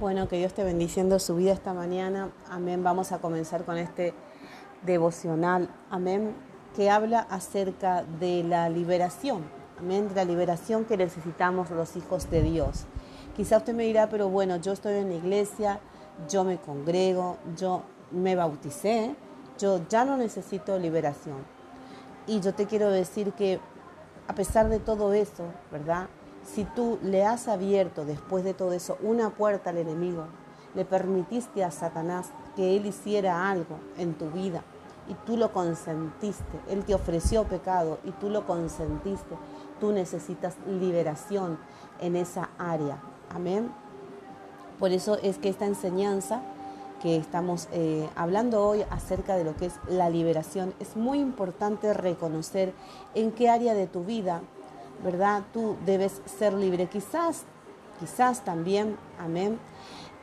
Bueno, que Dios te bendiciendo su vida esta mañana. Amén. Vamos a comenzar con este devocional. Amén. Que habla acerca de la liberación. Amén. De la liberación que necesitamos los hijos de Dios. Quizá usted me dirá, pero bueno, yo estoy en la iglesia, yo me congrego, yo me bauticé, yo ya no necesito liberación. Y yo te quiero decir que a pesar de todo eso, ¿verdad? Si tú le has abierto después de todo eso una puerta al enemigo, le permitiste a Satanás que él hiciera algo en tu vida y tú lo consentiste, él te ofreció pecado y tú lo consentiste, tú necesitas liberación en esa área. Amén. Por eso es que esta enseñanza que estamos eh, hablando hoy acerca de lo que es la liberación, es muy importante reconocer en qué área de tu vida ¿verdad? Tú debes ser libre. Quizás, quizás también, amén.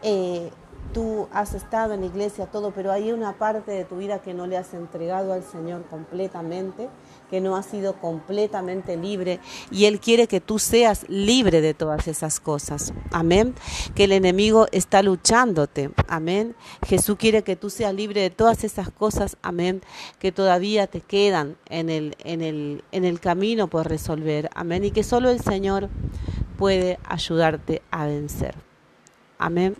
Eh, tú has estado en la iglesia, todo, pero hay una parte de tu vida que no le has entregado al Señor completamente, que no has sido completamente libre y Él quiere que tú seas libre de todas esas cosas. Amén. Que el enemigo está luchándote. Amén. Jesús quiere que tú seas libre de todas esas cosas. Amén. Que todavía te quedan en el, en el, en el camino por resolver. Amén. Y que solo el Señor puede ayudarte a vencer. Amén.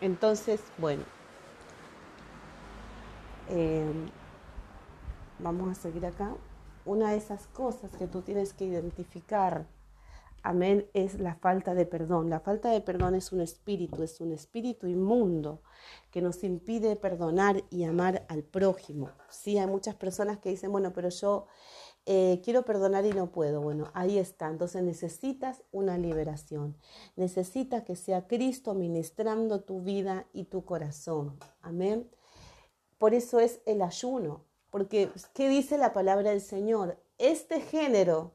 Entonces, bueno, em, vamos a seguir acá. Una de esas cosas que tú tienes que identificar, amén, es la falta de perdón. La falta de perdón es un espíritu, es un espíritu inmundo que nos impide perdonar y amar al prójimo. Sí, hay muchas personas que dicen, bueno, pero yo eh, quiero perdonar y no puedo. Bueno, ahí está. Entonces necesitas una liberación. Necesitas que sea Cristo ministrando tu vida y tu corazón. Amén. Por eso es el ayuno. Porque, ¿qué dice la palabra del Señor? Este género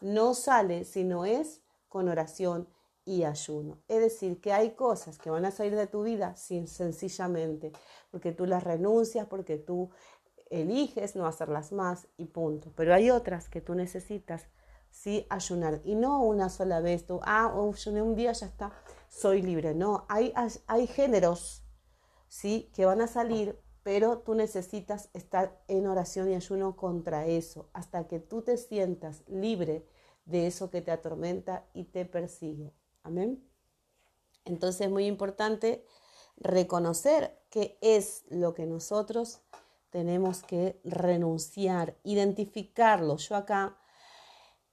no sale si no es con oración y ayuno. Es decir, que hay cosas que van a salir de tu vida sin, sencillamente porque tú las renuncias, porque tú eliges no hacerlas más y punto. Pero hay otras que tú necesitas sí ayunar y no una sola vez, tú, ah, ayuné un día, ya está, soy libre. No, hay, hay géneros, sí, que van a salir, pero tú necesitas estar en oración y ayuno contra eso, hasta que tú te sientas libre de eso que te atormenta y te persigue. Amén. Entonces es muy importante reconocer qué es lo que nosotros tenemos que renunciar, identificarlo. Yo acá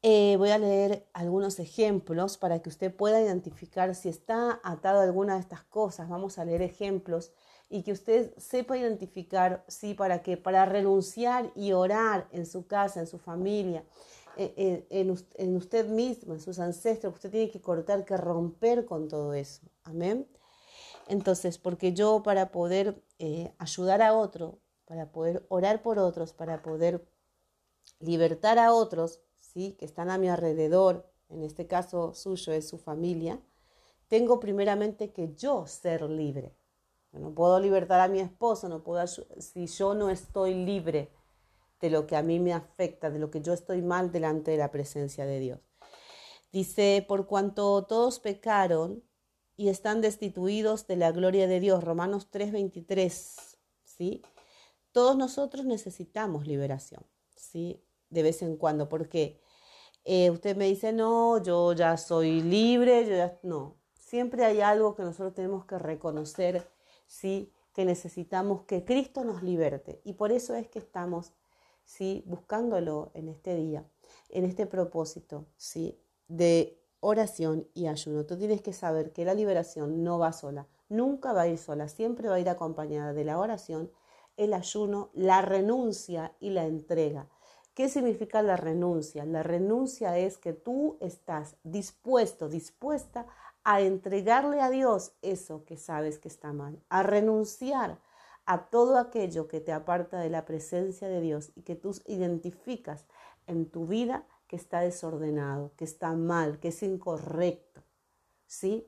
eh, voy a leer algunos ejemplos para que usted pueda identificar si está atado a alguna de estas cosas. Vamos a leer ejemplos y que usted sepa identificar, sí, para qué, para renunciar y orar en su casa, en su familia, en, en, usted mismo, en sus ancestros. Usted tiene que cortar, que romper con todo eso. Amén. Entonces, porque yo para poder eh, ayudar a otro, para poder orar por otros, para poder libertar a otros, ¿sí? que están a mi alrededor, en este caso suyo es su familia, tengo primeramente que yo ser libre. No puedo libertar a mi esposo, no puedo si yo no estoy libre de lo que a mí me afecta, de lo que yo estoy mal delante de la presencia de Dios. Dice, por cuanto todos pecaron y están destituidos de la gloria de Dios, Romanos 3:23, ¿sí? Todos nosotros necesitamos liberación, ¿sí? De vez en cuando, porque eh, usted me dice, no, yo ya soy libre, yo ya... No, siempre hay algo que nosotros tenemos que reconocer, ¿sí? Que necesitamos que Cristo nos liberte. Y por eso es que estamos, ¿sí? Buscándolo en este día, en este propósito, ¿sí? De oración y ayuno. Tú tienes que saber que la liberación no va sola, nunca va a ir sola, siempre va a ir acompañada de la oración el ayuno, la renuncia y la entrega. ¿Qué significa la renuncia? La renuncia es que tú estás dispuesto, dispuesta a entregarle a Dios eso que sabes que está mal, a renunciar a todo aquello que te aparta de la presencia de Dios y que tú identificas en tu vida que está desordenado, que está mal, que es incorrecto. ¿Sí?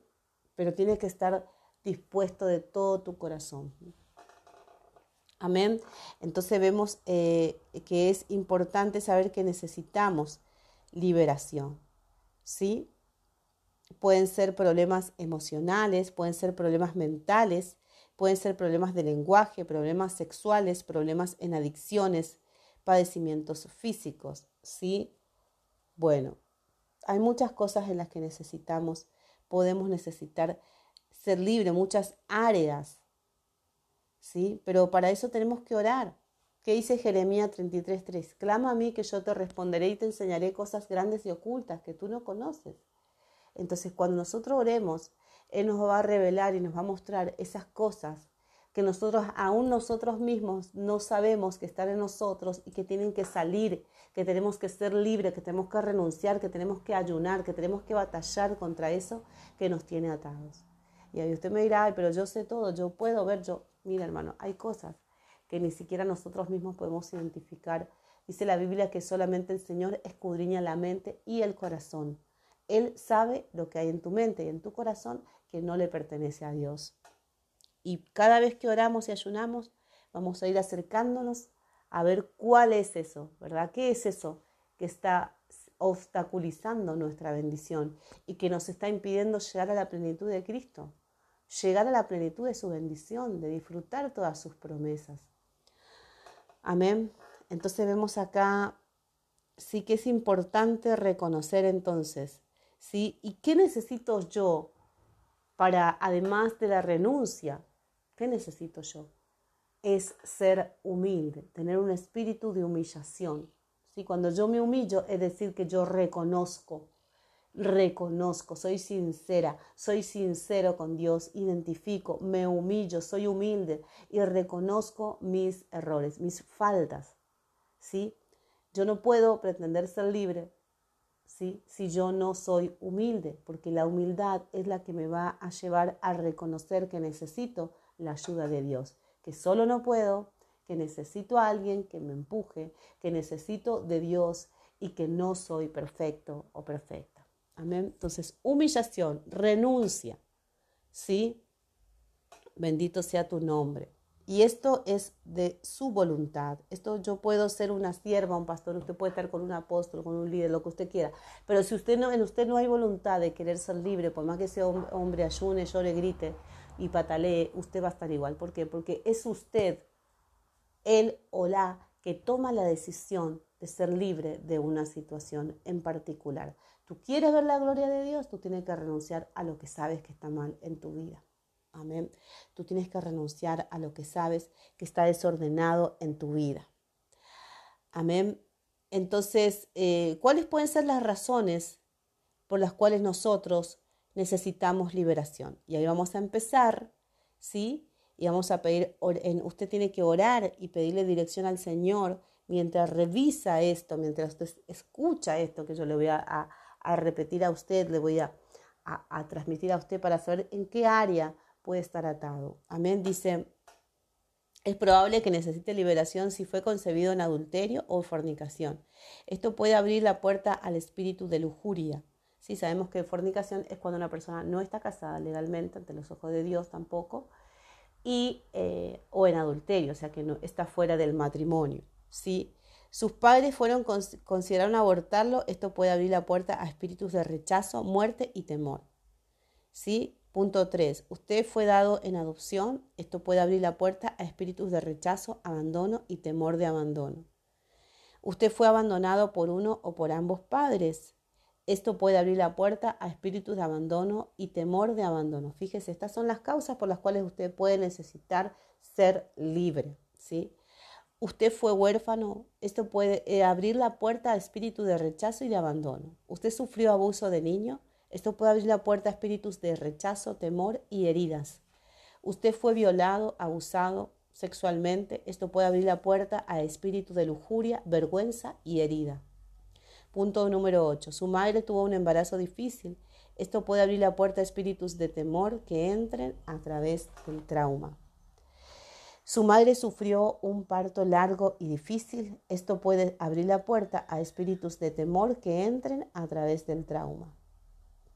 Pero tienes que estar dispuesto de todo tu corazón. Amén. Entonces vemos eh, que es importante saber que necesitamos liberación. ¿Sí? Pueden ser problemas emocionales, pueden ser problemas mentales, pueden ser problemas de lenguaje, problemas sexuales, problemas en adicciones, padecimientos físicos, ¿sí? Bueno, hay muchas cosas en las que necesitamos, podemos necesitar ser libre, muchas áreas, ¿sí? Pero para eso tenemos que orar. ¿Qué dice Jeremías 33:3? Clama a mí que yo te responderé y te enseñaré cosas grandes y ocultas que tú no conoces. Entonces, cuando nosotros oremos, Él nos va a revelar y nos va a mostrar esas cosas que nosotros, aún nosotros mismos, no sabemos que están en nosotros y que tienen que salir, que tenemos que ser libres, que tenemos que renunciar, que tenemos que ayunar, que tenemos que batallar contra eso que nos tiene atados. Y ahí usted me dirá, Ay, pero yo sé todo, yo puedo ver, yo, mira hermano, hay cosas que ni siquiera nosotros mismos podemos identificar. Dice la Biblia que solamente el Señor escudriña la mente y el corazón. Él sabe lo que hay en tu mente y en tu corazón que no le pertenece a Dios. Y cada vez que oramos y ayunamos, vamos a ir acercándonos a ver cuál es eso, ¿verdad? ¿Qué es eso que está obstaculizando nuestra bendición y que nos está impidiendo llegar a la plenitud de Cristo? Llegar a la plenitud de su bendición, de disfrutar todas sus promesas. Amén. Entonces vemos acá, sí que es importante reconocer entonces, ¿sí? ¿Y qué necesito yo para, además de la renuncia, ¿Qué necesito yo? Es ser humilde, tener un espíritu de humillación. ¿sí? Cuando yo me humillo, es decir, que yo reconozco, reconozco, soy sincera, soy sincero con Dios, identifico, me humillo, soy humilde y reconozco mis errores, mis faltas. ¿sí? Yo no puedo pretender ser libre si yo no soy humilde, porque la humildad es la que me va a llevar a reconocer que necesito la ayuda de Dios, que solo no puedo, que necesito a alguien que me empuje, que necesito de Dios y que no soy perfecto o perfecta. Amén. Entonces, humillación, renuncia. ¿Sí? Bendito sea tu nombre. Y esto es de su voluntad. Esto yo puedo ser una sierva, un pastor, usted puede estar con un apóstol, con un líder, lo que usted quiera. Pero si usted no, en usted no hay voluntad de querer ser libre, por más que sea hombre, ayune, llore, grite, y patalee, usted va a estar igual. ¿Por qué? Porque es usted, él o la, que toma la decisión de ser libre de una situación en particular. Tú quieres ver la gloria de Dios, tú tienes que renunciar a lo que sabes que está mal en tu vida. Amén. Tú tienes que renunciar a lo que sabes que está desordenado en tu vida. Amén. Entonces, eh, ¿cuáles pueden ser las razones por las cuales nosotros necesitamos liberación. Y ahí vamos a empezar, ¿sí? Y vamos a pedir, usted tiene que orar y pedirle dirección al Señor mientras revisa esto, mientras usted escucha esto que yo le voy a, repetir a usted, le voy a, a transmitir a usted para saber en qué área puede estar atado. Amén. Dice, es probable que necesite liberación si fue concebido en adulterio o fornicación. Esto puede abrir la puerta al espíritu de lujuria Sí, sabemos que fornicación es cuando una persona no está casada legalmente ante los ojos de Dios tampoco, y, eh, o en adulterio, o sea que no está fuera del matrimonio. ¿sí? Sus padres fueron consideraron abortarlo, esto puede abrir la puerta a espíritus de rechazo, muerte y temor. ¿sí? Punto 3. Usted fue dado en adopción, esto puede abrir la puerta a espíritus de rechazo, abandono y temor de abandono. Usted fue abandonado por uno o por ambos padres. Esto puede abrir la puerta a espíritus de abandono y temor de abandono. Fíjese, estas son las causas por las cuales usted puede necesitar ser libre, ¿sí? Usted fue huérfano, esto puede eh, abrir la puerta a espíritus de rechazo y de abandono. Usted sufrió abuso de niño, esto puede abrir la puerta a espíritus de rechazo, temor y heridas. Usted fue violado, abusado sexualmente, esto puede abrir la puerta a espíritus de lujuria, vergüenza y herida. Punto número 8. Su madre tuvo un embarazo difícil. Esto puede abrir la puerta a espíritus de temor que entren a través del trauma. Su madre sufrió un parto largo y difícil. Esto puede abrir la puerta a espíritus de temor que entren a través del trauma.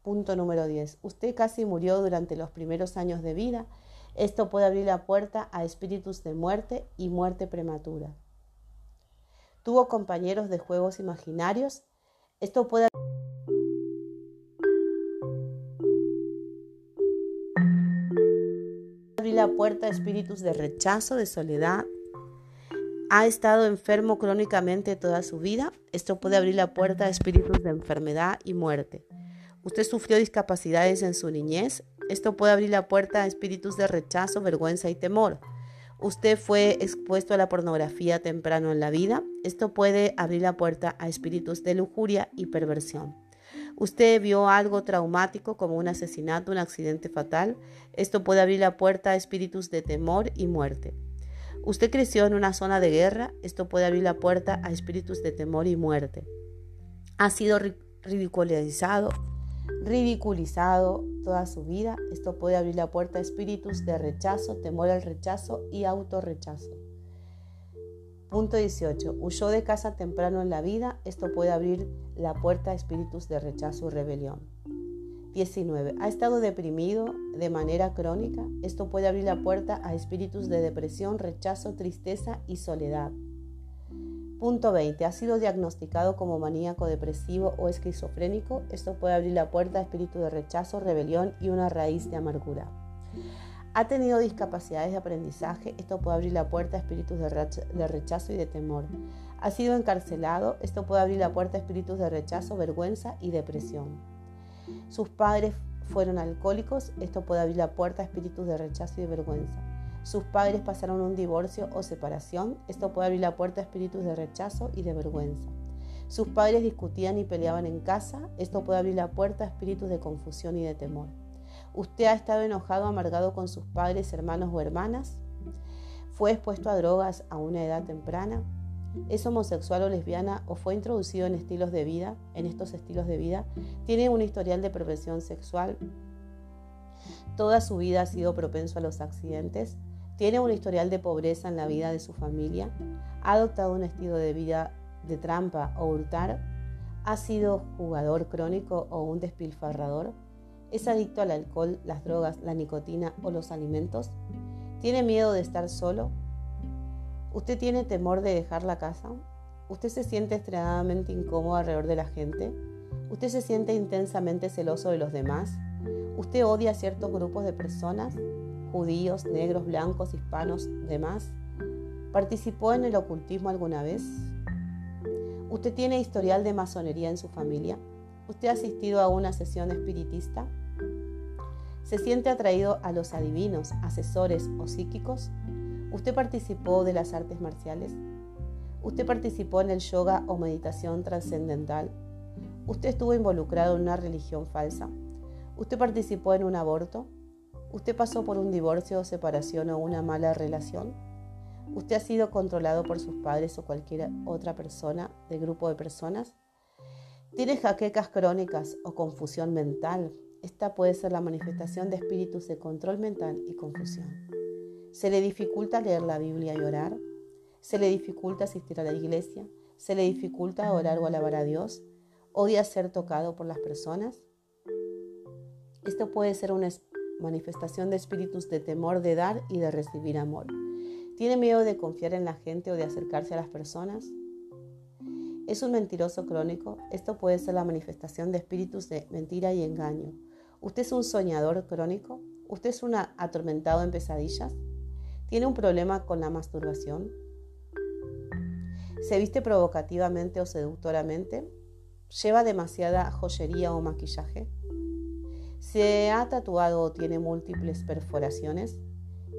Punto número 10. Usted casi murió durante los primeros años de vida. Esto puede abrir la puerta a espíritus de muerte y muerte prematura. Tuvo compañeros de juegos imaginarios. Esto puede abrir la puerta a espíritus de rechazo, de soledad, ha estado enfermo crónicamente toda su vida, esto puede abrir la puerta a espíritus de enfermedad y muerte. Usted sufrió discapacidades en su niñez. Esto puede abrir la puerta a espíritus de rechazo, vergüenza y temor. Usted fue expuesto a la pornografía temprano en la vida. Esto puede abrir la puerta a espíritus de lujuria y perversión. Usted vio algo traumático como un asesinato, un accidente fatal. Esto puede abrir la puerta a espíritus de temor y muerte. Usted creció en una zona de guerra. Esto puede abrir la puerta a espíritus de temor y muerte. Ha sido ridiculizado ridiculizado toda su vida, esto puede abrir la puerta a espíritus de rechazo, temor al rechazo y autorrechazo. Punto 18. Huyó de casa temprano en la vida, esto puede abrir la puerta a espíritus de rechazo y rebelión. 19. Ha estado deprimido de manera crónica, esto puede abrir la puerta a espíritus de depresión, rechazo, tristeza y soledad. Punto 20. Ha sido diagnosticado como maníaco depresivo o esquizofrénico. Esto puede abrir la puerta a espíritu de rechazo, rebelión y una raíz de amargura. Ha tenido discapacidades de aprendizaje. Esto puede abrir la puerta a espíritus de rechazo y de temor. Ha sido encarcelado. Esto puede abrir la puerta a espíritus de rechazo, vergüenza y depresión. Sus padres fueron alcohólicos. Esto puede abrir la puerta a espíritus de rechazo y de vergüenza. Sus padres pasaron un divorcio o separación. Esto puede abrir la puerta a espíritus de rechazo y de vergüenza. Sus padres discutían y peleaban en casa. Esto puede abrir la puerta a espíritus de confusión y de temor. Usted ha estado enojado, amargado con sus padres, hermanos o hermanas. Fue expuesto a drogas a una edad temprana. Es homosexual o lesbiana o fue introducido en estilos de vida, en estos estilos de vida. Tiene un historial de perversión sexual. Toda su vida ha sido propenso a los accidentes. Tiene un historial de pobreza en la vida de su familia, ha adoptado un estilo de vida de trampa o hurtar, ha sido jugador crónico o un despilfarrador, es adicto al alcohol, las drogas, la nicotina o los alimentos, tiene miedo de estar solo, usted tiene temor de dejar la casa, usted se siente extremadamente incómodo alrededor de la gente, usted se siente intensamente celoso de los demás, usted odia a ciertos grupos de personas, judíos, negros, blancos, hispanos, demás? ¿Participó en el ocultismo alguna vez? ¿Usted tiene historial de masonería en su familia? ¿Usted ha asistido a una sesión espiritista? ¿Se siente atraído a los adivinos, asesores o psíquicos? ¿Usted participó de las artes marciales? ¿Usted participó en el yoga o meditación trascendental? ¿Usted estuvo involucrado en una religión falsa? ¿Usted participó en un aborto? ¿Usted pasó por un divorcio, separación o una mala relación? ¿Usted ha sido controlado por sus padres o cualquier otra persona de grupo de personas? ¿Tiene jaquecas crónicas o confusión mental? Esta puede ser la manifestación de espíritus de control mental y confusión. ¿Se le dificulta leer la Biblia y orar? ¿Se le dificulta asistir a la iglesia? ¿Se le dificulta orar o alabar a Dios? ¿Odia ser tocado por las personas? Esto puede ser un manifestación de espíritus de temor de dar y de recibir amor. ¿Tiene miedo de confiar en la gente o de acercarse a las personas? ¿Es un mentiroso crónico? Esto puede ser la manifestación de espíritus de mentira y engaño. ¿Usted es un soñador crónico? ¿Usted es un atormentado en pesadillas? ¿Tiene un problema con la masturbación? ¿Se viste provocativamente o seductoramente? ¿Lleva demasiada joyería o maquillaje? Se ha tatuado o tiene múltiples perforaciones.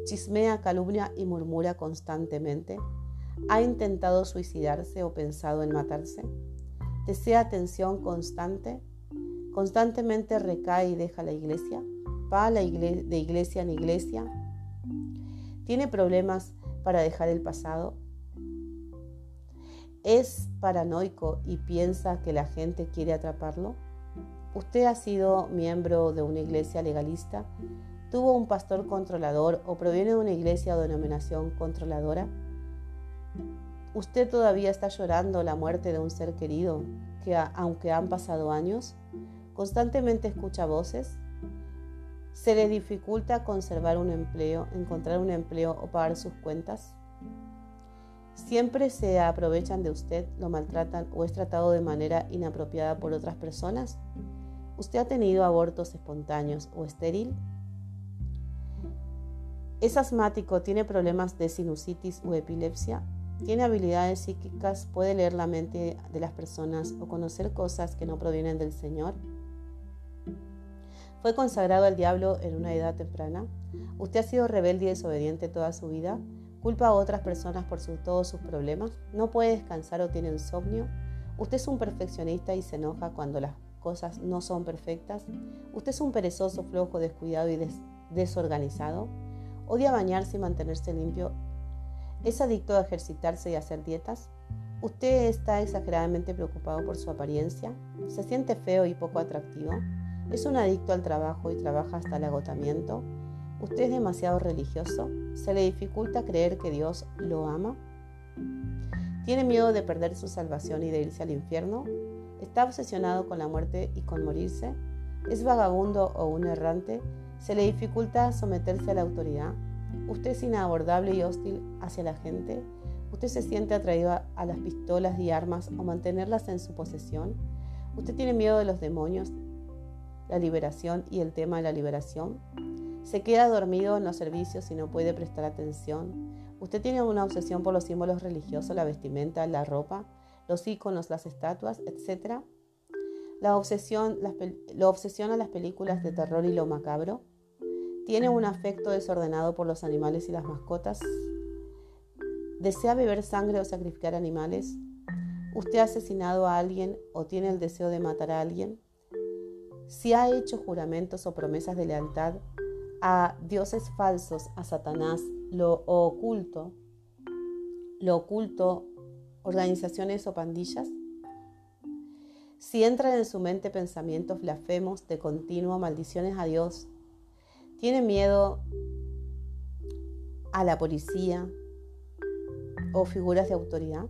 Chismea, calumnia y murmura constantemente. Ha intentado suicidarse o pensado en matarse. Desea atención constante. Constantemente recae y deja la iglesia. Va de iglesia en iglesia. Tiene problemas para dejar el pasado. Es paranoico y piensa que la gente quiere atraparlo. ¿Usted ha sido miembro de una iglesia legalista? ¿Tuvo un pastor controlador o proviene de una iglesia o denominación controladora? ¿Usted todavía está llorando la muerte de un ser querido que aunque han pasado años, constantemente escucha voces? ¿Se le dificulta conservar un empleo, encontrar un empleo o pagar sus cuentas? ¿Siempre se aprovechan de usted, lo maltratan o es tratado de manera inapropiada por otras personas? ¿Usted ha tenido abortos espontáneos o estéril? es asmático, tiene problemas de sinusitis o epilepsia, tiene habilidades psíquicas, puede leer la mente de las personas o conocer cosas que no provienen del Señor. Fue consagrado al diablo en una edad temprana. Usted ha sido rebelde y desobediente toda su vida. Culpa a otras personas por todos sus problemas. No puede descansar o tiene insomnio. Usted es un perfeccionista y se enoja cuando las cosas no son perfectas. Usted es un perezoso, flojo, descuidado y desorganizado. Odia bañarse y mantenerse limpio ¿Es adicto a ejercitarse y hacer dietas? ¿Usted está exageradamente preocupado por su apariencia? ¿Se siente feo y poco atractivo? ¿Es un adicto al trabajo y trabaja hasta el agotamiento? ¿Usted es demasiado religioso? ¿Se le dificulta creer que Dios lo ama? ¿Tiene miedo de perder su salvación y de irse al infierno? ¿Está obsesionado con la muerte y con morirse? ¿Es vagabundo o un errante? ¿Se le dificulta someterse a la autoridad? Usted es inabordable y hostil hacia la gente. Usted se siente atraído a, las pistolas y armas o mantenerlas en su posesión. Usted tiene miedo de los demonios, la liberación y el tema de la liberación. Se queda dormido en los servicios y no puede prestar atención. Usted tiene una obsesión por los símbolos religiosos, la vestimenta, la ropa, los iconos, las estatuas, etc. La obsesión, lo obsesiona las películas de terror y lo macabro. Tiene un afecto desordenado por los animales y las mascotas. ¿Desea beber sangre o sacrificar animales? ¿Usted ha asesinado a alguien o tiene el deseo de matar a alguien? Si ha hecho juramentos o promesas de lealtad a dioses falsos, a Satanás, lo oculto, lo oculto, organizaciones o pandillas? Si entran en su mente pensamientos blasfemos de continuo, maldiciones a Dios, tiene miedo a la policía o figuras de autoridad,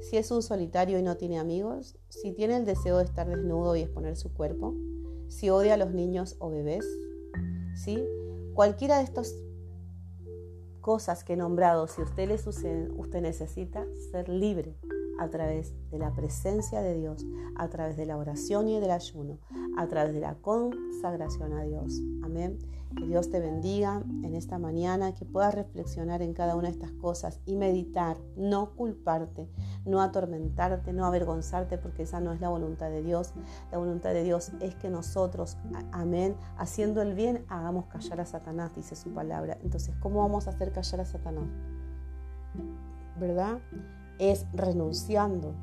si es un solitario y no tiene amigos, si tiene el deseo de estar desnudo y exponer su cuerpo, si odia a los niños o bebés, ¿sí? Cualquiera de estas cosas que he nombrado, si usted le sucede, usted necesita ser libre a través de la presencia de Dios, a través de la oración y del ayuno, a través de la consagración a Dios. Amén. Que Dios te bendiga en esta mañana, que puedas reflexionar en cada una de estas cosas y meditar, no culparte, no atormentarte, no avergonzarte, porque esa no es la voluntad de Dios. La voluntad de Dios es que nosotros, amén, haciendo el bien, hagamos callar a Satanás, dice su palabra. Entonces, ¿cómo vamos a hacer callar a Satanás? ¿Verdad? Es renunciando,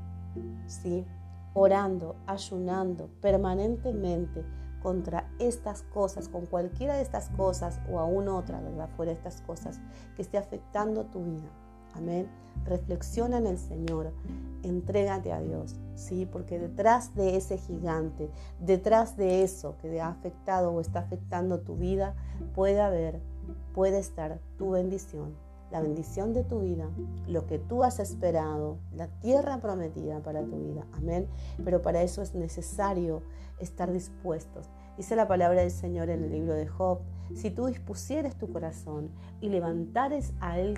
¿sí? Orando, ayunando permanentemente contra estas cosas, con cualquiera de estas cosas o aún otra, ¿verdad? Fuera de estas cosas que esté afectando tu vida. Amén. Reflexiona en el Señor, entrégate a Dios, ¿sí? Porque detrás de ese gigante, detrás de eso que ha afectado o está afectando tu vida, puede haber, puede estar tu bendición, la bendición de tu vida, lo que tú has esperado, la tierra prometida para tu vida. Amén. Pero para eso es necesario estar dispuestos. Dice la palabra del Señor en el libro de Job, si tú dispusieres tu corazón y levantares a él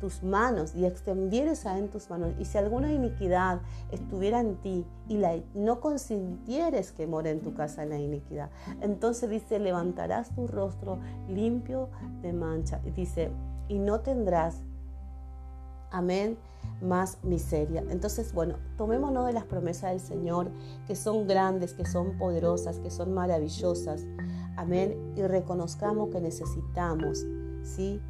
tus, manos y extendieres a él tus manos, y si alguna iniquidad estuviera en ti y la, no consintieres que more en tu casa la iniquidad, entonces dice, levantarás tu rostro limpio de mancha. Y dice, y no tendrás, amén, más miseria. Entonces, bueno, tomémonos de las promesas del Señor, que son grandes, que son poderosas, que son maravillosas, amén, y reconozcamos que necesitamos, ¿sí?,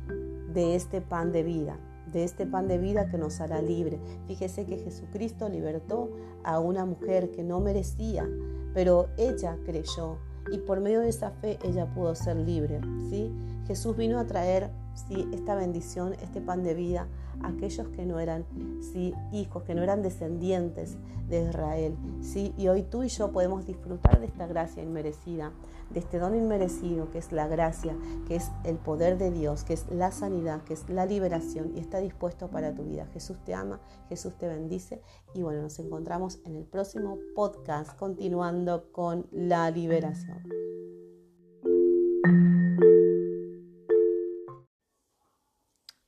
de este pan de vida de este pan de vida que nos hará libre. Fíjese que Jesucristo libertó a una mujer que no merecía, pero ella creyó y por medio de esa fe ella pudo ser libre, ¿sí? Jesús vino a traer ¿sí? esta bendición, este pan de vida aquellos que no eran ¿sí? hijos, que no eran descendientes de Israel. ¿sí? Y hoy tú y yo podemos disfrutar de esta gracia inmerecida, de este don inmerecido que es la gracia, que es el poder de Dios, que es la sanidad, que es la liberación y está dispuesto para tu vida. Jesús te ama, Jesús te bendice y bueno, nos encontramos en el próximo podcast continuando con la liberación.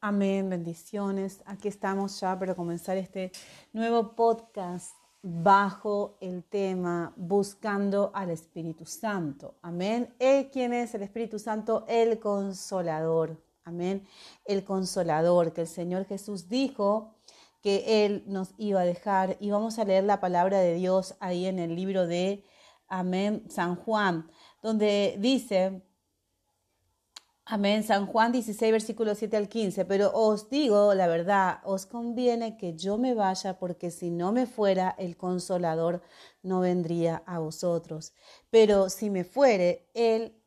Amén, bendiciones. Aquí estamos ya para comenzar este nuevo podcast bajo el tema Buscando al Espíritu Santo. Amén. ¿Quién es el Espíritu Santo? El Consolador. Amén. El consolador que el Señor Jesús dijo que Él nos iba a dejar. Y vamos a leer la palabra de Dios ahí en el libro de Amén, San Juan, donde dice, Amén, San Juan 16, versículo 7 al 15, pero os digo la verdad, os conviene que yo me vaya, porque si no me fuera, el consolador no vendría a vosotros. Pero si me fuere, Él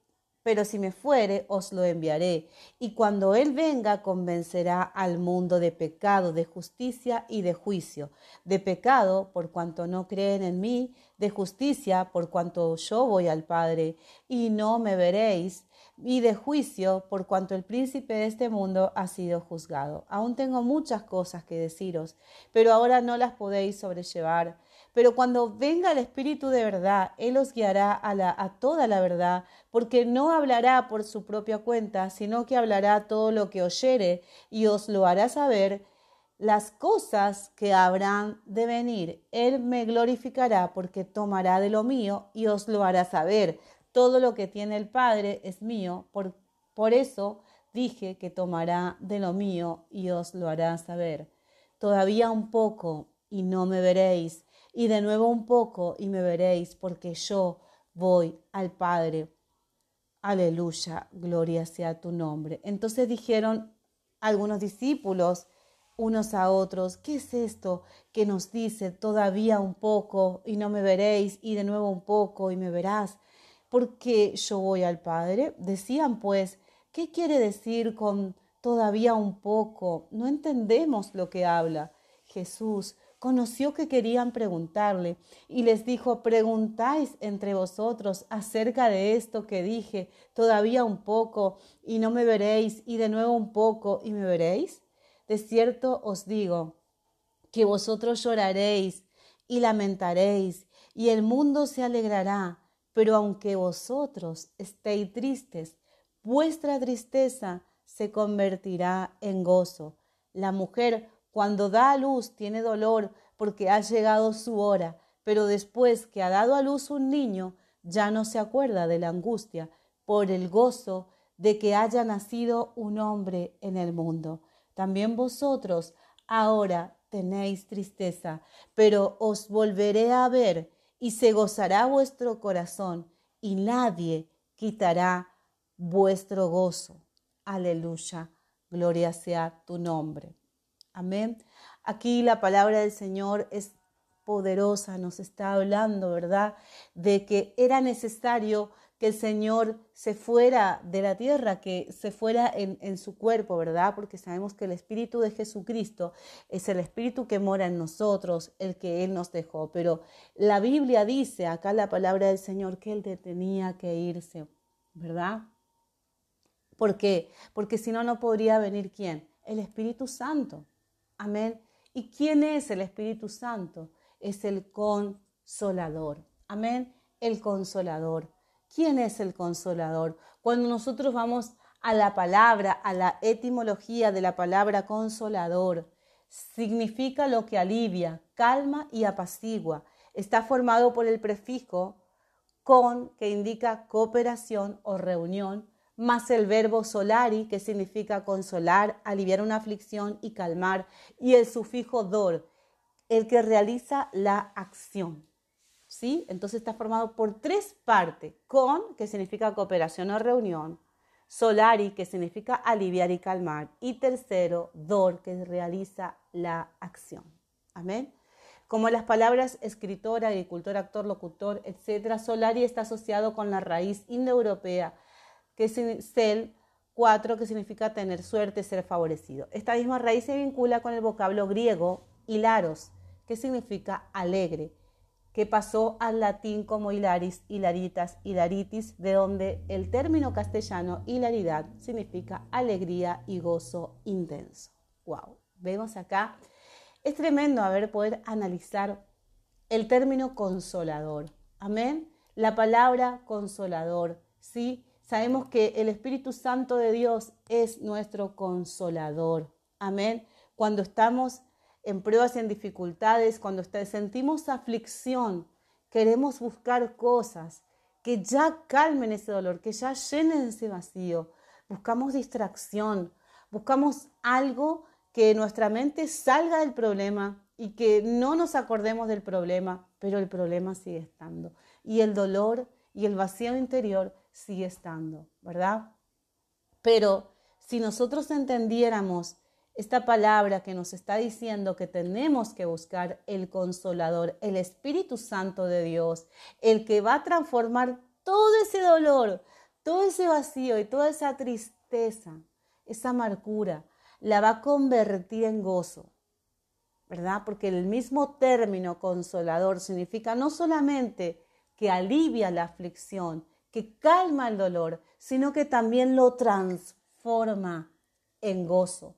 pero si me fuere, os lo enviaré. Y cuando Él venga, convencerá al mundo de pecado, de justicia y de juicio. De pecado, por cuanto no creen en mí, de justicia, por cuanto yo voy al Padre, y no me veréis, y de juicio, por cuanto el príncipe de este mundo ha sido juzgado. Aún tengo muchas cosas que deciros, pero ahora no las podéis sobrellevar. Pero cuando venga el Espíritu de verdad, Él os guiará a, a toda la verdad, porque no hablará por su propia cuenta, sino que hablará todo lo que oyere y os lo hará saber las cosas que habrán de venir. Él me glorificará porque tomará de lo mío y os lo hará saber. Todo lo que tiene el Padre es mío, por, por eso dije que tomará de lo mío y os lo hará saber. Todavía un poco y no me veréis y de nuevo un poco y me veréis, porque yo voy al Padre. Aleluya, gloria sea tu nombre. Entonces dijeron algunos discípulos unos a otros, ¿qué es esto que nos dice todavía un poco y no me veréis y de nuevo un poco y me verás? Porque yo voy al Padre. Decían pues, ¿qué quiere decir con todavía un poco? No entendemos lo que habla. Jesús conoció que querían preguntarle y les dijo, preguntáis entre vosotros acerca de esto que dije, todavía un poco y no me veréis, y de nuevo un poco y me veréis. De cierto os digo que vosotros lloraréis y lamentaréis, y el mundo se alegrará, pero aunque vosotros estéis tristes, vuestra tristeza se convertirá en gozo. La mujer cuando da a luz tiene dolor porque ha llegado su hora, pero después que ha dado a luz un niño, ya no se acuerda de la angustia por el gozo de que haya nacido un hombre en el mundo. También vosotros ahora tenéis tristeza, pero os volveré a ver y se gozará vuestro corazón y nadie quitará vuestro gozo. Aleluya, gloria sea tu nombre. Amén. Aquí la palabra del Señor es poderosa, nos está hablando, ¿verdad? De que era necesario que el Señor se fuera de la tierra, que se fuera en, en, su cuerpo, ¿verdad? Porque sabemos que el Espíritu de Jesucristo es el Espíritu que mora en nosotros, el que Él nos dejó. Pero la Biblia dice, acá la palabra del Señor, que Él tenía que irse, ¿verdad? ¿Por qué? Porque si no, no podría venir quién? El Espíritu Santo. Amén. ¿Y quién es el Espíritu Santo? Es el consolador. Amén. El consolador. ¿Quién es el consolador? Cuando nosotros vamos a la palabra, a la etimología de la palabra consolador, significa lo que alivia, calma y apacigua. Está formado por el prefijo con, que indica cooperación o reunión, más el verbo solari, que significa consolar, aliviar una aflicción y calmar, y el sufijo dor, el que realiza la acción. ¿Sí? Entonces está formado por tres partes, con, que significa cooperación o reunión, solari, que significa aliviar y calmar, y tercero, dor, que realiza la acción. Amén. Como las palabras escritor, agricultor, actor, locutor, etc., solari está asociado con la raíz indoeuropea que es cel 4, que significa tener suerte, ser favorecido. Esta misma raíz se vincula con el vocablo griego hilaros, que significa alegre, que pasó al latín como hilaris, hilaritas, hilaritis, de donde el término castellano hilaridad significa alegría y gozo intenso. Wow, vemos acá. Es tremendo haber poder analizar el término consolador. Amén. La palabra consolador, ¿sí? Sabemos que el Espíritu Santo de Dios es nuestro consolador. Amén. Cuando estamos en pruebas y en dificultades, cuando sentimos aflicción, queremos buscar cosas que ya calmen ese dolor, que ya llenen ese vacío. buscamos distracción, buscamos algo que nuestra mente salga del problema y que no nos acordemos del problema, pero el problema sigue estando. Y el dolor y el vacío interior sigue estando, ¿verdad? Pero si nosotros entendiéramos esta palabra que nos está diciendo que tenemos que buscar el consolador, el Espíritu Santo de Dios, el que va a transformar todo ese dolor, todo ese vacío y toda esa tristeza, esa amargura, la va a convertir en gozo, ¿verdad? Porque el mismo término consolador significa no solamente que alivia la aflicción, que calma el dolor, sino que también lo transforma en gozo.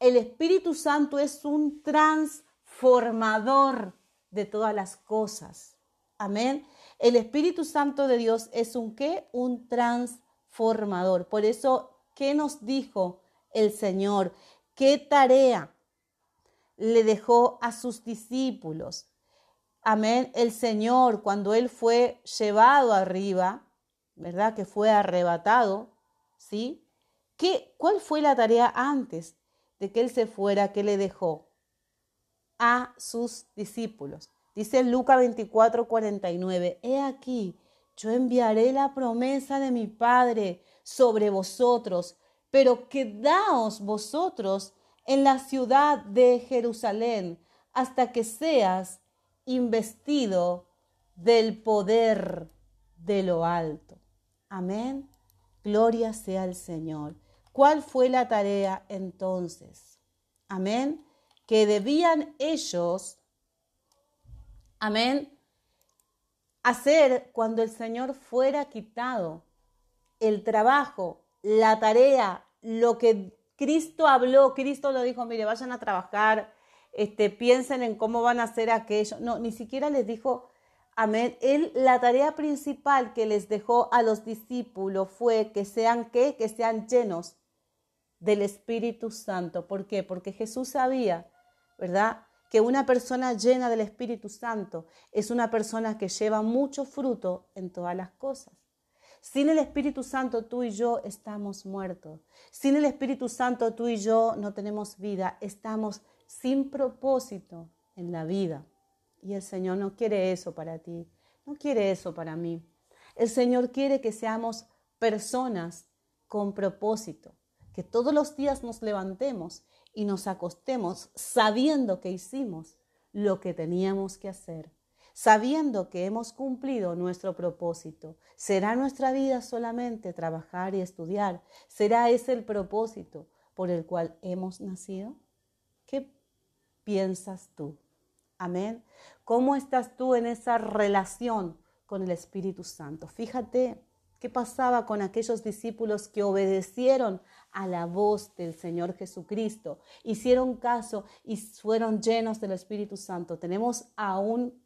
El Espíritu Santo es un transformador de todas las cosas. Amén. El Espíritu Santo de Dios es un qué? Un transformador. Por eso, ¿qué nos dijo el Señor? ¿Qué tarea le dejó a sus discípulos? Amén. El Señor, cuando Él fue llevado arriba, ¿verdad? Que fue arrebatado, ¿sí? ¿Qué, ¿Cuál fue la tarea antes? De que él se fuera, que le dejó a sus discípulos. Dice Lucas 24, 49, He aquí, yo enviaré la promesa de mi Padre sobre vosotros, pero quedaos vosotros en la ciudad de Jerusalén hasta que seas investido del poder de lo alto. Amén. Gloria sea al Señor. ¿Cuál fue la tarea entonces? Amén. Que debían ellos, amén, hacer cuando el Señor fuera quitado. El trabajo, la tarea, lo que Cristo habló, Cristo lo dijo, mire, vayan a trabajar, este, piensen en cómo van a hacer aquello. No, ni siquiera les dijo, amén. Él, la tarea principal que les dejó a los discípulos fue que sean, ¿qué? Que sean llenos del Espíritu Santo. ¿Por qué? Porque Jesús sabía, ¿verdad? Que una persona llena del Espíritu Santo es una persona que lleva mucho fruto en todas las cosas. Sin el Espíritu Santo tú y yo estamos muertos. Sin el Espíritu Santo tú y yo no tenemos vida. Estamos sin propósito en la vida. Y el Señor no quiere eso para ti. No quiere eso para mí. El Señor quiere que seamos personas con propósito que todos los días nos levantemos y nos acostemos sabiendo que hicimos lo que teníamos que hacer, sabiendo que hemos cumplido nuestro propósito. ¿Será nuestra vida solamente trabajar y estudiar? ¿Será ese el propósito por el cual hemos nacido? ¿Qué piensas tú? Amén. ¿Cómo estás tú en esa relación con el Espíritu Santo? Fíjate qué pasaba con aquellos discípulos que obedecieron a la voz del Señor Jesucristo, hicieron caso y fueron llenos del Espíritu Santo. Tenemos a un,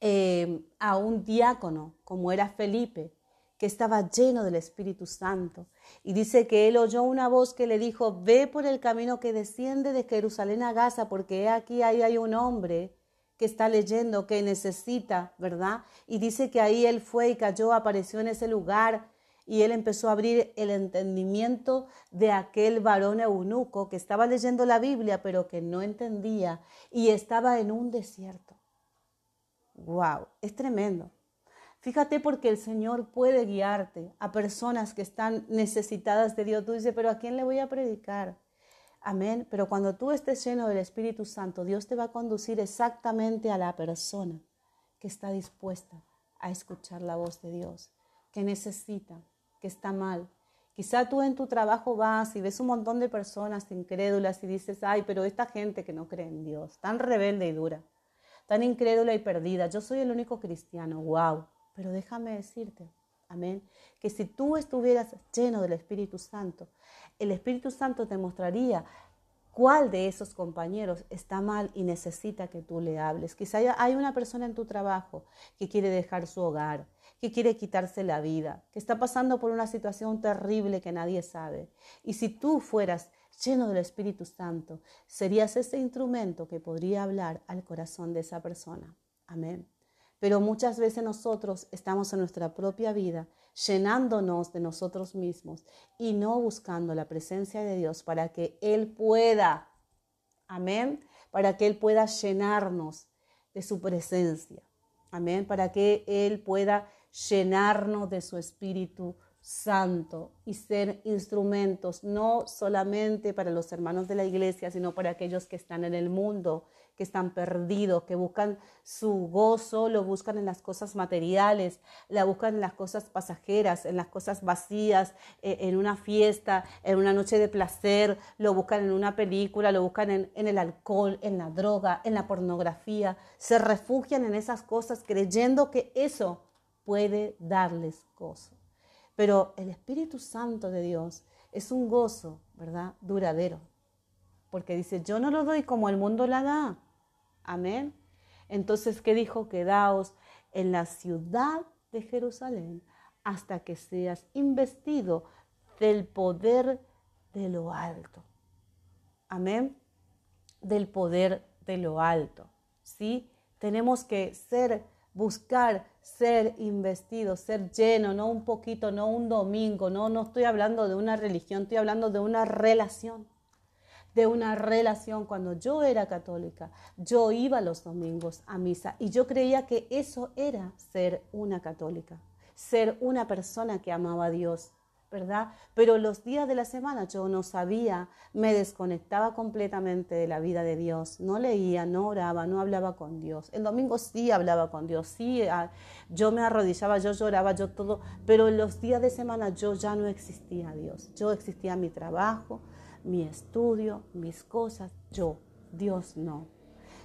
eh, a un diácono, como era Felipe, que estaba lleno del Espíritu Santo. Y dice que él oyó una voz que le dijo, ve por el camino que desciende de Jerusalén a Gaza, porque aquí ahí hay un hombre que está leyendo, que necesita, ¿verdad? Y dice que ahí él fue y cayó, apareció en ese lugar y él empezó a abrir el entendimiento de aquel varón eunuco que estaba leyendo la Biblia pero que no entendía y estaba en un desierto. ¡Wow! Es tremendo. Fíjate porque el Señor puede guiarte a personas que están necesitadas de Dios. Tú dices, pero ¿a quién le voy a predicar? Amén. Pero cuando tú estés lleno del Espíritu Santo, Dios te va a conducir exactamente a la persona que está dispuesta a escuchar la voz de Dios, que necesita, que está mal. Quizá tú en tu trabajo vas y ves un montón de personas incrédulas y dices, ay, pero esta gente que no cree en Dios, tan rebelde y dura, tan incrédula y perdida, yo soy el único cristiano, wow. Pero déjame decirte, amén, que si tú estuvieras lleno del Espíritu Santo, el Espíritu Santo te mostraría cuál de esos compañeros está mal y necesita que tú le hables. Quizá hay una persona en tu trabajo que quiere dejar su hogar, que quiere quitarse la vida, que está pasando por una situación terrible que nadie sabe. Y si tú fueras lleno del Espíritu Santo, serías ese instrumento que podría hablar al corazón de esa persona. Amén. Pero muchas veces nosotros estamos en nuestra propia vida llenándonos de nosotros mismos y no buscando la presencia de Dios para que Él pueda, amén, para que Él pueda llenarnos de su presencia, amén, para que Él pueda llenarnos de su Espíritu Santo y ser instrumentos no solamente para los hermanos de la iglesia, sino para aquellos que están en el mundo, que están perdidos, que buscan su gozo, lo buscan en las cosas materiales, la buscan en las cosas pasajeras, en las cosas vacías, eh, en una fiesta, en una noche de placer, lo buscan en una película, lo buscan en el alcohol, en la droga, en la pornografía, se refugian en esas cosas creyendo que eso puede darles gozo. Pero el Espíritu Santo de Dios es un gozo, ¿verdad? Duradero. Porque dice, yo no lo doy como el mundo la da. Amén. Entonces, ¿qué dijo? Quedaos en la ciudad de Jerusalén hasta que seas investido del poder de lo alto. Amén. Del poder de lo alto. ¿Sí? Tenemos que ser buscar ser investido, ser lleno, no un poquito, no un domingo, no, no estoy hablando de una religión, estoy hablando de una relación, de una relación. Cuando yo era católica, yo iba los domingos a misa y yo creía que eso era ser una católica, ser una persona que amaba a Dios. ¿verdad? Pero los días de la semana yo no sabía, me desconectaba completamente de la vida de Dios, no leía, no oraba, no hablaba con Dios. El domingo sí hablaba con Dios, sí, ah, yo me arrodillaba, yo lloraba, yo todo, pero los días de semana yo ya no existía Dios, yo existía mi trabajo, mi estudio, mis cosas, yo, Dios no.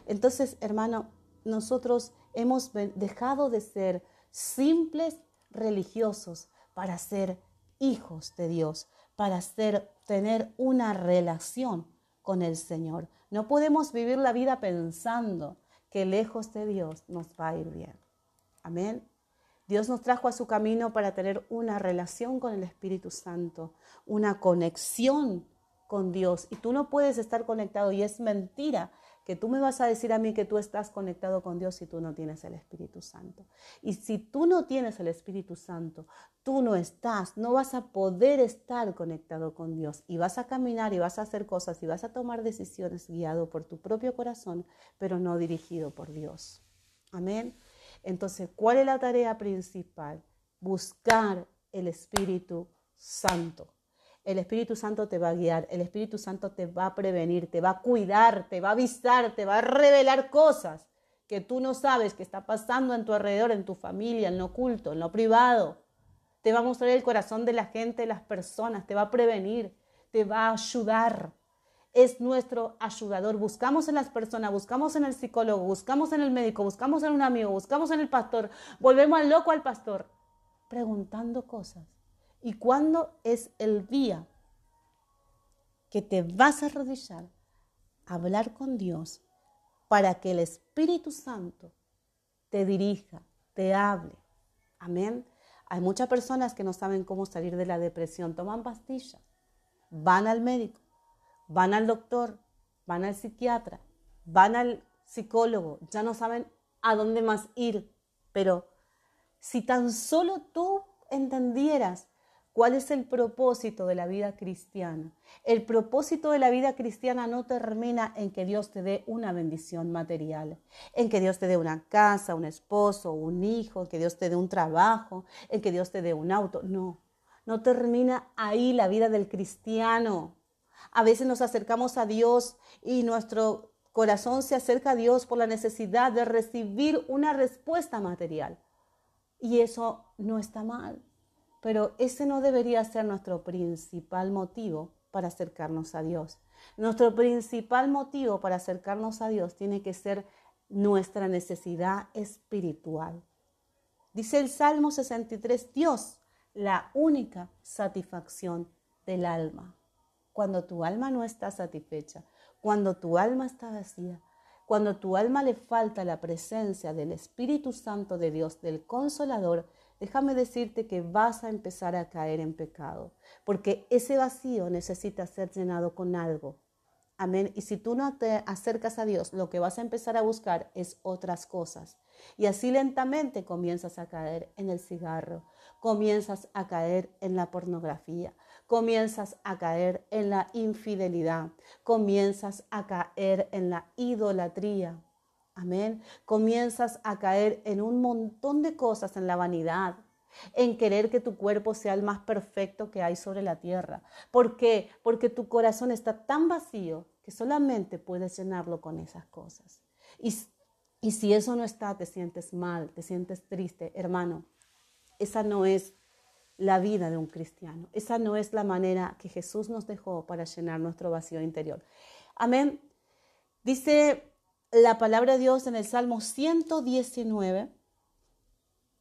Entonces, hermano, nosotros hemos dejado de ser simples religiosos para ser hijos de Dios, para ser, tener una relación con el Señor. No podemos vivir la vida pensando que lejos de Dios nos va a ir bien. Amén. Dios nos trajo a su camino para tener una relación con el Espíritu Santo, una conexión con Dios. Y tú no puedes estar conectado y es mentira que tú me vas a decir a mí que tú estás conectado con Dios si tú no tienes el Espíritu Santo. Y si tú no tienes el Espíritu Santo, tú no estás, no vas a poder estar conectado con Dios y vas a caminar y vas a hacer cosas y vas a tomar decisiones guiado por tu propio corazón, pero no dirigido por Dios. Amén. Entonces, ¿cuál es la tarea principal? Buscar el Espíritu Santo. El Espíritu Santo te va a guiar, el Espíritu Santo te va a prevenir, te va a cuidar, te va a avisar, te va a revelar cosas que tú no sabes que está pasando en tu alrededor, en tu familia, en lo oculto, en lo privado. Te va a mostrar el corazón de la gente, de las personas, te va a prevenir, te va a ayudar. Es nuestro ayudador. Buscamos en las personas, buscamos en el psicólogo, buscamos en el médico, buscamos en un amigo, buscamos en el pastor. Volvemos al loco al pastor, preguntando cosas y cuándo es el día que te vas a arrodillar a hablar con Dios para que el Espíritu Santo te dirija, te hable. Amén. Hay muchas personas que no saben cómo salir de la depresión, toman pastillas, van al médico, van al doctor, van al psiquiatra, van al psicólogo, ya no saben a dónde más ir, pero si tan solo tú entendieras ¿Cuál es el propósito de la vida cristiana? El propósito de la vida cristiana no termina en que Dios te dé una bendición material, en que Dios te dé una casa, un esposo, un hijo, en que Dios te dé un trabajo, en que Dios te dé un auto. No, no termina ahí la vida del cristiano. A veces nos acercamos a Dios y nuestro corazón se acerca a Dios por la necesidad de recibir una respuesta material. Y eso no está mal. Pero ese no debería ser nuestro principal motivo para acercarnos a Dios. Nuestro principal motivo para acercarnos a Dios tiene que ser nuestra necesidad espiritual. Dice el Salmo 63, Dios, la única satisfacción del alma. Cuando tu alma no está satisfecha, cuando tu alma está vacía, cuando tu alma le falta la presencia del Espíritu Santo de Dios, del Consolador, déjame decirte que vas a empezar a caer en pecado, porque ese vacío necesita ser llenado con algo. Amén. Y si tú no te acercas a Dios, lo que vas a empezar a buscar es otras cosas. Y así lentamente comienzas a caer en el cigarro, comienzas a caer en la pornografía, comienzas a caer en la infidelidad, comienzas a caer en la idolatría. Amén. Comienzas a caer en un montón de cosas, en la vanidad, en querer que tu cuerpo sea el más perfecto que hay sobre la tierra. ¿Por qué? Porque tu corazón está tan vacío que solamente puedes llenarlo con esas cosas. Y, y si eso no está, te sientes mal, te sientes triste, hermano. Esa no es la vida de un cristiano. Esa no es la manera que Jesús nos dejó para llenar nuestro vacío interior. Amén. Dice la palabra de Dios en el Salmo 119,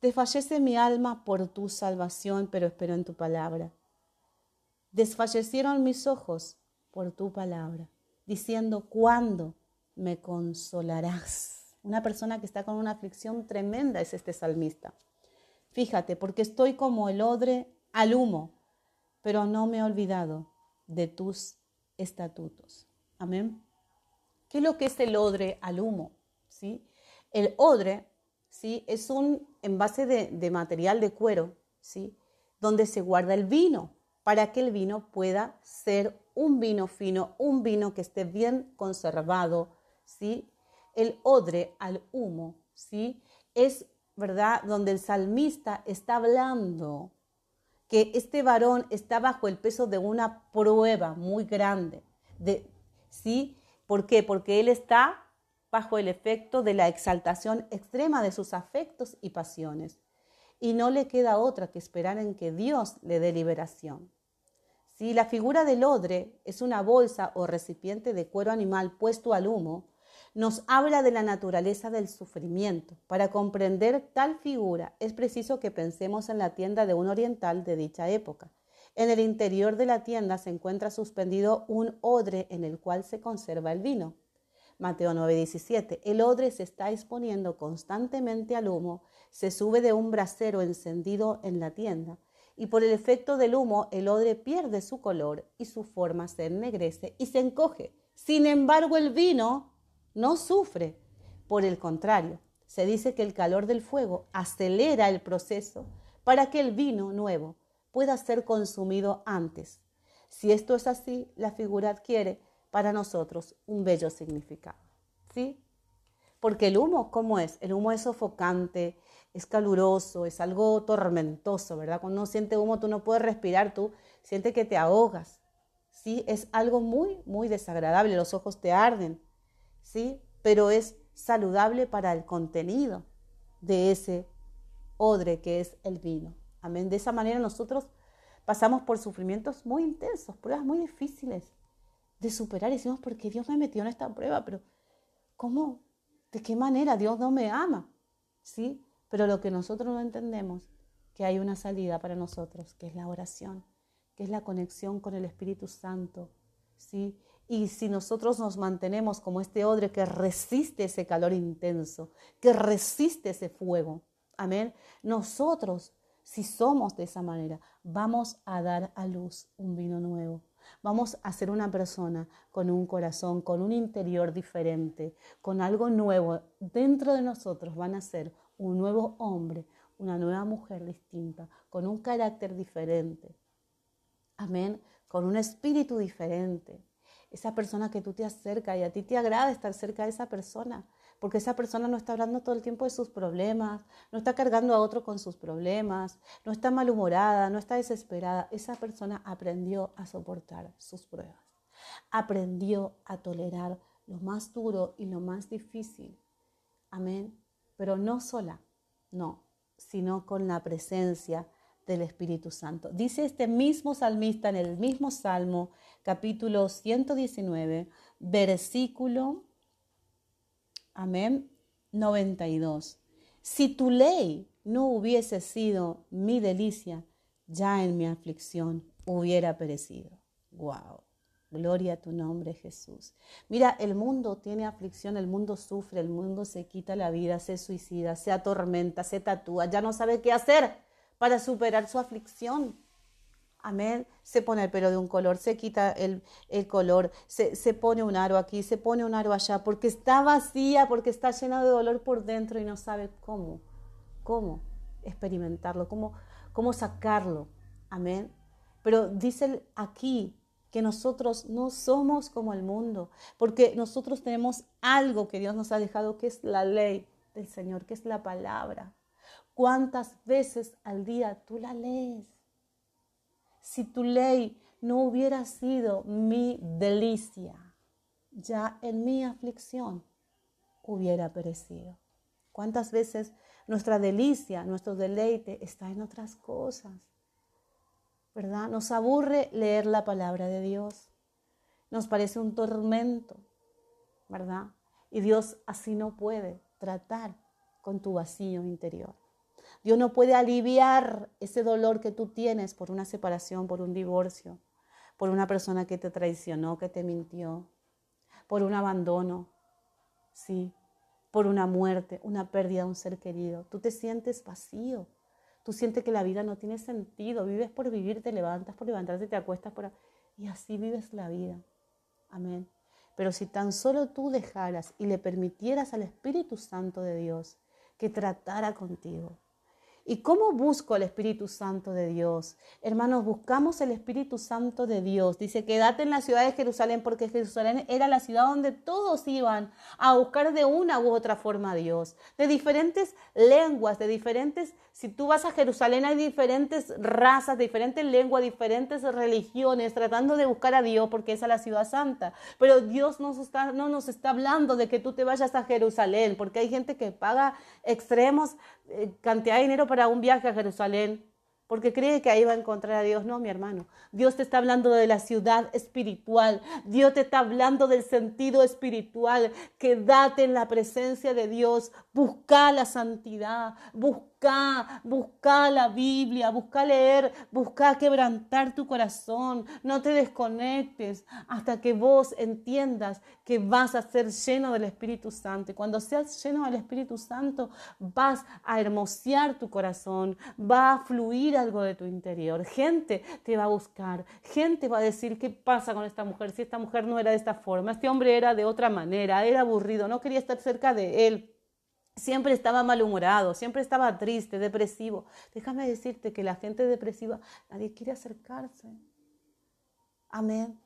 Desfallece mi alma por tu salvación, pero espero en tu palabra. Desfallecieron mis ojos por tu palabra, diciendo, ¿cuándo me consolarás? Una persona que está con una aflicción tremenda es este salmista. Fíjate, porque estoy como el odre al humo, pero no me he olvidado de tus estatutos. Amén. ¿Qué es lo que es el odre al humo? ¿Sí? El odre ¿sí? Es un envase de, de material de cuero, ¿sí? Donde se guarda el vino para que el vino pueda ser un vino fino, un vino que esté bien conservado, ¿sí? El odre al humo, ¿sí? Es, ¿verdad? Donde el salmista está hablando que este varón está bajo el peso de una prueba muy grande, de, ¿sí? ¿Por qué? Porque él está bajo el efecto de la exaltación extrema de sus afectos y pasiones, y no le queda otra que esperar en que Dios le dé liberación. Si la figura del odre es una bolsa o recipiente de cuero animal puesto al humo, nos habla de la naturaleza del sufrimiento. Para comprender tal figura es preciso que pensemos en la tienda de un oriental de dicha época. En el interior de la tienda se encuentra suspendido un odre en el cual se conserva el vino. Mateo 9:17. El odre se está exponiendo constantemente al humo, se sube de un brasero encendido en la tienda, y por el efecto del humo el odre pierde su color y su forma se ennegrece y se encoge. Sin embargo, el vino no sufre. Por el contrario, se dice que el calor del fuego acelera el proceso para que el vino nuevo pueda ser consumido antes. Si esto es así, la figura adquiere para nosotros un bello significado. ¿Sí? Porque el humo, ¿cómo es? El humo es sofocante, es caluroso, es algo tormentoso, ¿verdad? Cuando uno siente humo, tú no puedes respirar, tú sientes que te ahogas. ¿Sí? Es algo muy, muy desagradable, los ojos te arden, ¿sí? Pero es saludable para el contenido de ese odre que es el vino. Amén. De esa manera nosotros pasamos por sufrimientos muy intensos, pruebas muy difíciles, de superar. Y decimos, ¿por qué Dios me metió en esta prueba? Pero, ¿cómo? ¿De qué manera Dios no me ama? ¿Sí? Pero lo que nosotros no entendemos, que hay una salida para nosotros, que es la oración, que es la conexión con el Espíritu Santo. ¿Sí? Y si nosotros nos mantenemos como este odre que resiste ese calor intenso, que resiste ese fuego, amén, nosotros, si somos de esa manera, vamos a dar a luz un vino nuevo. Vamos a ser una persona con un corazón, con un interior diferente, con algo nuevo. Dentro de nosotros van a ser un nuevo hombre, una nueva mujer distinta, con un carácter diferente. Amén. Con un espíritu diferente. Esa persona que tú te acercas y a ti te agrada estar cerca de esa persona porque esa persona no está hablando todo el tiempo de sus problemas, no está cargando a otro con sus problemas, no está malhumorada, no está desesperada. Esa persona aprendió a soportar sus pruebas, aprendió a tolerar lo más duro y lo más difícil. Amén. Pero no sola, no, sino con la presencia del Espíritu Santo. Dice este mismo salmista en el mismo Salmo, capítulo 119, versículo Amén. 92. Si tu ley no hubiese sido mi delicia, ya en mi aflicción hubiera perecido. Wow. Gloria a tu nombre, Jesús. Mira, el mundo tiene aflicción, el mundo sufre, el mundo se quita la vida, se suicida, se atormenta, se tatúa, ya no sabe qué hacer para superar su aflicción. Amén. Se pone el pelo de un color, se quita el, color, se, se, pone un aro aquí, se pone un aro allá, porque está vacía, porque está llena de dolor por dentro y no sabe cómo, cómo experimentarlo, cómo, cómo sacarlo. Amén. Pero dice aquí que nosotros no somos como el mundo, porque nosotros tenemos algo que Dios nos ha dejado, que es la ley del Señor, que es la palabra. ¿Cuántas veces al día tú la lees? Si tu ley no hubiera sido mi delicia, ya en mi aflicción hubiera perecido. ¿Cuántas veces nuestra delicia, nuestro deleite está en otras cosas? ¿Verdad? Nos aburre leer la palabra de Dios. Nos parece un tormento, ¿verdad? Y Dios así no puede tratar con tu vacío interior. Dios no puede aliviar ese dolor que tú tienes por una separación, por un divorcio, por una persona que te traicionó, que te mintió, por un abandono, sí, por una muerte, una pérdida de un ser querido. Tú te sientes vacío. Tú sientes que la vida no tiene sentido. Vives por vivir, te levantas por levantarte, te acuestas por... Y así vives la vida. Amén. Pero si tan solo tú dejaras y le permitieras al Espíritu Santo de Dios que tratara contigo, ¿Y cómo busco el Espíritu Santo de Dios? Hermanos, buscamos el Espíritu Santo de Dios. Dice, quédate en la ciudad de Jerusalén porque Jerusalén era la ciudad donde todos iban a buscar de una u otra forma a Dios. De diferentes lenguas, de diferentes... Si tú vas a Jerusalén hay diferentes razas, diferentes lenguas, diferentes religiones tratando de buscar a Dios porque esa es la ciudad santa. Pero Dios no nos está hablando de que tú te vayas a Jerusalén porque hay gente que paga extremos cantidad de dinero para un viaje a Jerusalén porque cree que ahí va a encontrar a Dios. No, mi hermano. Dios te está hablando de la ciudad espiritual. Dios te está hablando del sentido espiritual. Quédate en la presencia de Dios. Busca la santidad. Busca busca, busca la Biblia, busca leer, busca quebrantar tu corazón. No te desconectes hasta que vos entiendas que vas a ser lleno del Espíritu Santo. Cuando seas lleno del Espíritu Santo, vas a hermosear tu corazón, va a fluir algo de tu interior. Gente te va a buscar, gente va a decir qué pasa con esta mujer, si esta mujer no era de esta forma, este hombre era de otra manera, era aburrido, no quería estar cerca de él siempre estaba malhumorado, siempre estaba triste, depresivo. Déjame decirte que la gente depresiva, nadie quiere acercarse. Amén.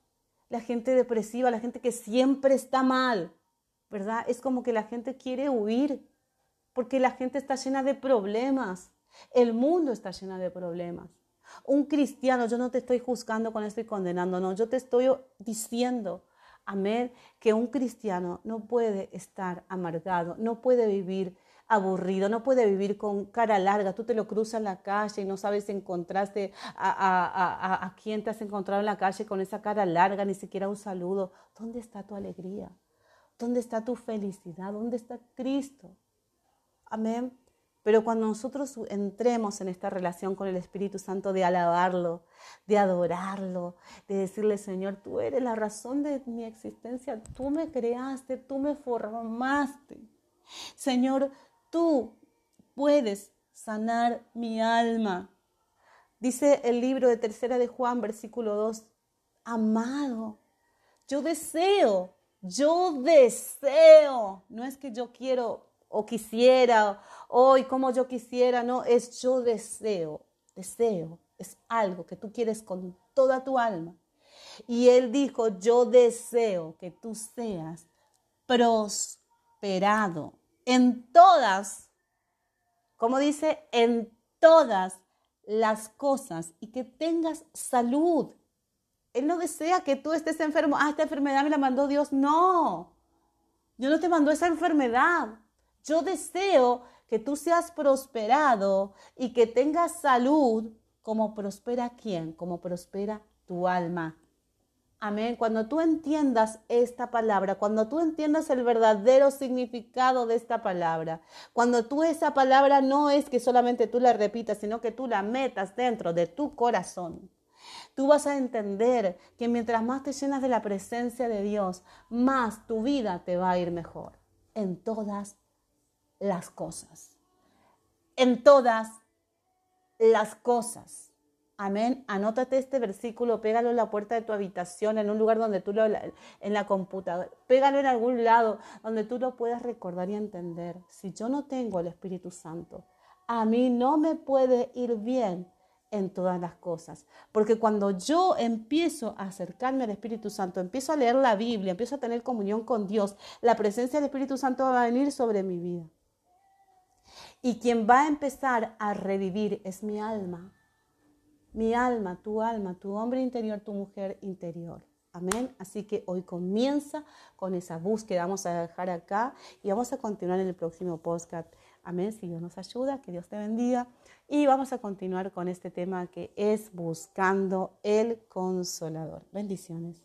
La gente depresiva, la gente que siempre está mal, ¿verdad? Es como que la gente quiere huir, porque la gente está llena de problemas. El mundo está lleno de problemas. Un cristiano, yo no te estoy juzgando con esto y condenando, no, yo te estoy diciendo Amén, que un cristiano no puede estar amargado, no puede vivir aburrido, no puede vivir con cara larga. Tú te lo cruzas en la calle y no sabes si encontraste a, a, a, quién te has encontrado en la calle con esa cara larga, ni siquiera un saludo. ¿Dónde está tu alegría? ¿Dónde está tu felicidad? ¿Dónde está Cristo? Amén. Pero cuando nosotros entremos en esta relación con el Espíritu Santo de alabarlo, de adorarlo, de decirle, Señor, tú eres la razón de mi existencia, tú me creaste, tú me formaste. Señor, tú puedes sanar mi alma. Dice el libro de Tercera de Juan, versículo 2, amado, yo deseo, yo deseo, no es que yo quiero o quisiera, hoy como yo quisiera, no, es yo deseo, deseo, es algo que tú quieres con toda tu alma. Y él dijo, yo deseo que tú seas prosperado en todas, como dice, en todas las cosas y que tengas salud. Él no desea que tú estés enfermo. Ah, esta enfermedad me la mandó Dios. No, Dios no te mandó esa enfermedad. Yo deseo que tú seas prosperado y que tengas salud como prospera quién, como prospera tu alma. Amén. Cuando tú entiendas esta palabra, cuando tú entiendas el verdadero significado de esta palabra, cuando tú esa palabra no es que solamente tú la repitas, sino que tú la metas dentro de tu corazón, tú vas a entender que mientras más te llenas de la presencia de Dios, más tu vida te va a ir mejor en todas las cosas. En todas las cosas. Amén. Anótate este versículo, pégalo en la puerta de tu habitación, en un lugar donde tú lo, en la computadora, pégalo en algún lado donde tú lo puedas recordar y entender. Si yo no tengo el Espíritu Santo, a mí no me puede ir bien en todas las cosas. Porque cuando yo empiezo a acercarme al Espíritu Santo, empiezo a leer la Biblia, empiezo a tener comunión con Dios, la presencia del Espíritu Santo va a venir sobre mi vida. Y quien va a empezar a revivir es mi alma mi alma, tu alma, tu hombre interior, tu mujer interior. Amén. Así que hoy comienza con esa búsqueda. Vamos a dejar acá y vamos a continuar en el próximo podcast. Amén. Si Dios nos ayuda, que Dios te bendiga. Y vamos a continuar con este tema que es buscando el consolador. Bendiciones.